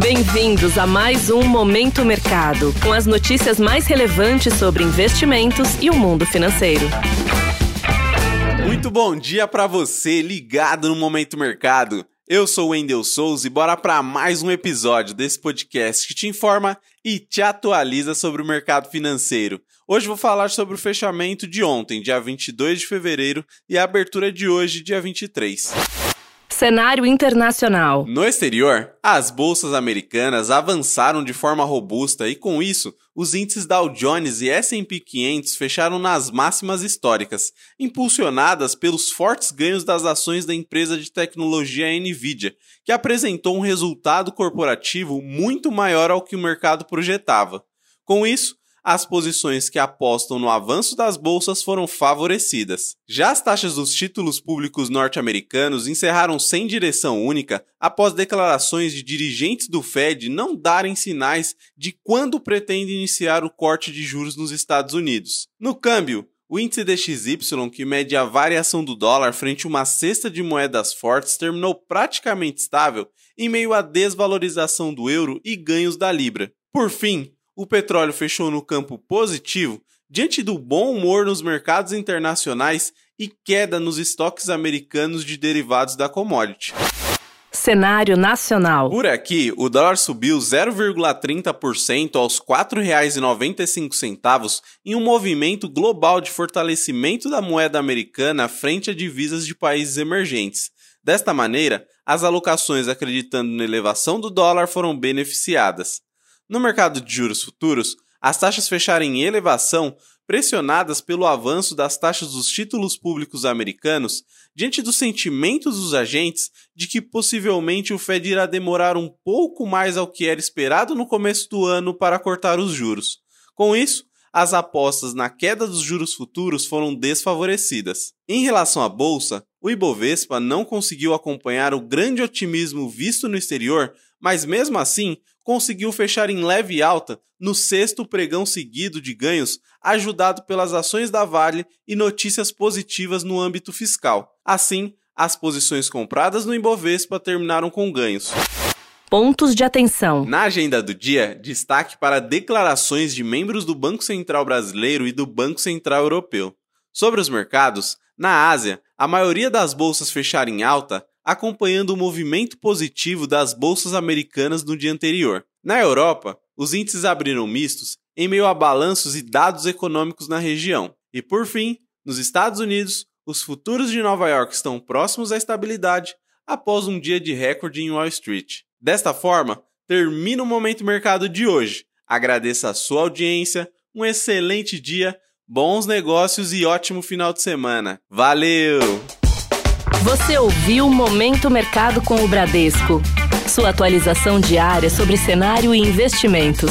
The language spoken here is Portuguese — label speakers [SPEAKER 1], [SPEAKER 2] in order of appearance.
[SPEAKER 1] Bem-vindos a mais um Momento Mercado, com as notícias mais relevantes sobre investimentos e o mundo financeiro.
[SPEAKER 2] Muito bom dia para você ligado no Momento Mercado. Eu sou Wendel Souza e bora para mais um episódio desse podcast que te informa e te atualiza sobre o mercado financeiro. Hoje vou falar sobre o fechamento de ontem, dia 22 de fevereiro, e a abertura de hoje, dia 23.
[SPEAKER 1] Cenário internacional.
[SPEAKER 2] No exterior, as bolsas americanas avançaram de forma robusta e, com isso, os índices Dow Jones e S&P 500 fecharam nas máximas históricas, impulsionadas pelos fortes ganhos das ações da empresa de tecnologia Nvidia, que apresentou um resultado corporativo muito maior ao que o mercado projetava. Com isso, as posições que apostam no avanço das bolsas foram favorecidas. Já as taxas dos títulos públicos norte-americanos encerraram sem direção única após declarações de dirigentes do Fed não darem sinais de quando pretende iniciar o corte de juros nos Estados Unidos. No câmbio, o índice DXY, que mede a variação do dólar frente a uma cesta de moedas fortes, terminou praticamente estável em meio à desvalorização do euro e ganhos da libra. Por fim, o petróleo fechou no campo positivo diante do bom humor nos mercados internacionais e queda nos estoques americanos de derivados da commodity.
[SPEAKER 1] Cenário nacional.
[SPEAKER 2] Por aqui, o dólar subiu 0,30% aos R$ 4,95 em um movimento global de fortalecimento da moeda americana frente a divisas de países emergentes. Desta maneira, as alocações acreditando na elevação do dólar foram beneficiadas. No mercado de juros futuros, as taxas fecharam em elevação, pressionadas pelo avanço das taxas dos títulos públicos americanos, diante dos sentimentos dos agentes de que possivelmente o Fed irá demorar um pouco mais ao que era esperado no começo do ano para cortar os juros. Com isso, as apostas na queda dos juros futuros foram desfavorecidas. Em relação à bolsa, o Ibovespa não conseguiu acompanhar o grande otimismo visto no exterior, mas mesmo assim conseguiu fechar em leve alta no sexto pregão seguido de ganhos, ajudado pelas ações da Vale e notícias positivas no âmbito fiscal. Assim, as posições compradas no Ibovespa terminaram com ganhos.
[SPEAKER 1] Pontos de atenção.
[SPEAKER 2] Na agenda do dia, destaque para declarações de membros do Banco Central Brasileiro e do Banco Central Europeu. Sobre os mercados, na Ásia, a maioria das bolsas fecharam em alta, acompanhando o movimento positivo das bolsas americanas no dia anterior. Na Europa, os índices abriram mistos em meio a balanços e dados econômicos na região. E por fim, nos Estados Unidos, os futuros de Nova York estão próximos à estabilidade após um dia de recorde em Wall Street. Desta forma, termina o Momento Mercado de hoje. Agradeço a sua audiência, um excelente dia, bons negócios e ótimo final de semana. Valeu!
[SPEAKER 1] Você ouviu Momento Mercado com o Bradesco. Sua atualização diária sobre cenário e investimentos.